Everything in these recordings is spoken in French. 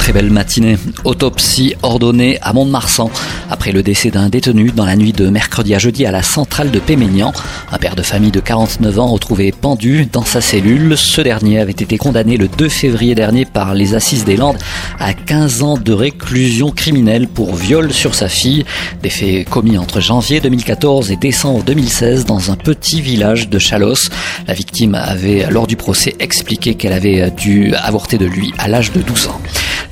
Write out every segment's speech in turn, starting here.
Très belle matinée. Autopsie ordonnée à Mont-de-Marsan après le décès d'un détenu dans la nuit de mercredi à jeudi à la centrale de Péménian. Un père de famille de 49 ans retrouvé pendu dans sa cellule. Ce dernier avait été condamné le 2 février dernier par les Assises des Landes à 15 ans de réclusion criminelle pour viol sur sa fille. Des faits commis entre janvier 2014 et décembre 2016 dans un petit village de Chalos. La victime avait, lors du procès, expliqué qu'elle avait dû avorter de lui à l'âge de 12 ans.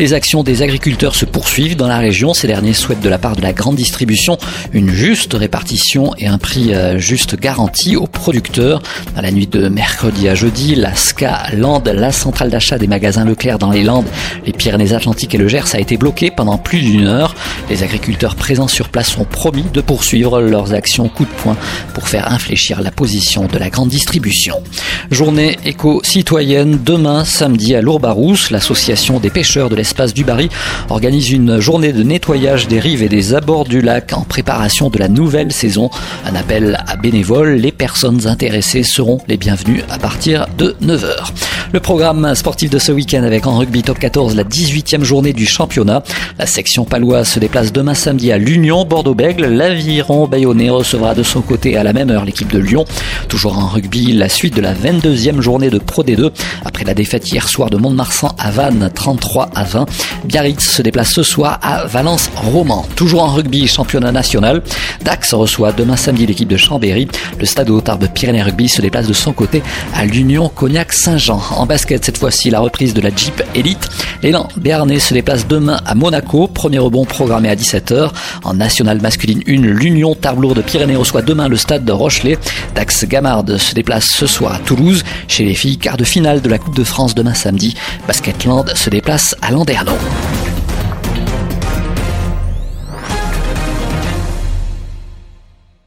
Les actions des agriculteurs se poursuivent dans la région. Ces derniers souhaitent de la part de la grande distribution une juste répartition et un prix euh, juste garanti aux producteurs. À la nuit de mercredi à jeudi, la SCA Land, la centrale d'achat des magasins Leclerc dans les Landes, les Pyrénées-Atlantiques et le Gers a été bloquée pendant plus d'une heure. Les agriculteurs présents sur place ont promis de poursuivre leurs actions coup de poing pour faire infléchir la position de la grande distribution. Journée éco-citoyenne demain samedi à Lourbarousse, l'association des pêcheurs de l'Est l'espace du Barry organise une journée de nettoyage des rives et des abords du lac en préparation de la nouvelle saison. Un appel à bénévoles. Les personnes intéressées seront les bienvenues à partir de 9h. Le programme sportif de ce week-end avec en rugby top 14 la 18e journée du championnat. La section paloise se déplace demain samedi à l'Union Bordeaux-Bègle. L'Aviron Bayonnais recevra de son côté à la même heure l'équipe de Lyon. Toujours en rugby, la suite de la 22e journée de Pro D2 après la défaite hier soir de Mont-de-Marsan à Vannes 33 à 20. Biarritz se déplace ce soir à Valence-Roman. Toujours en rugby, championnat national. Dax reçoit demain samedi l'équipe de Chambéry. Le stade Tarbes Pyrénées Rugby se déplace de son côté à l'Union Cognac-Saint-Jean. En basket, cette fois-ci, la reprise de la Jeep Elite. L'élan Béarnais se déplace demain à Monaco. Premier rebond programmé à 17h. En nationale masculine 1, l'Union Tarbes de Pyrénées reçoit demain le stade de Rochelet. Dax Gamard se déplace ce soir à Toulouse. Chez les filles, quart de finale de la Coupe de France demain samedi. Basketland se déplace à moderno.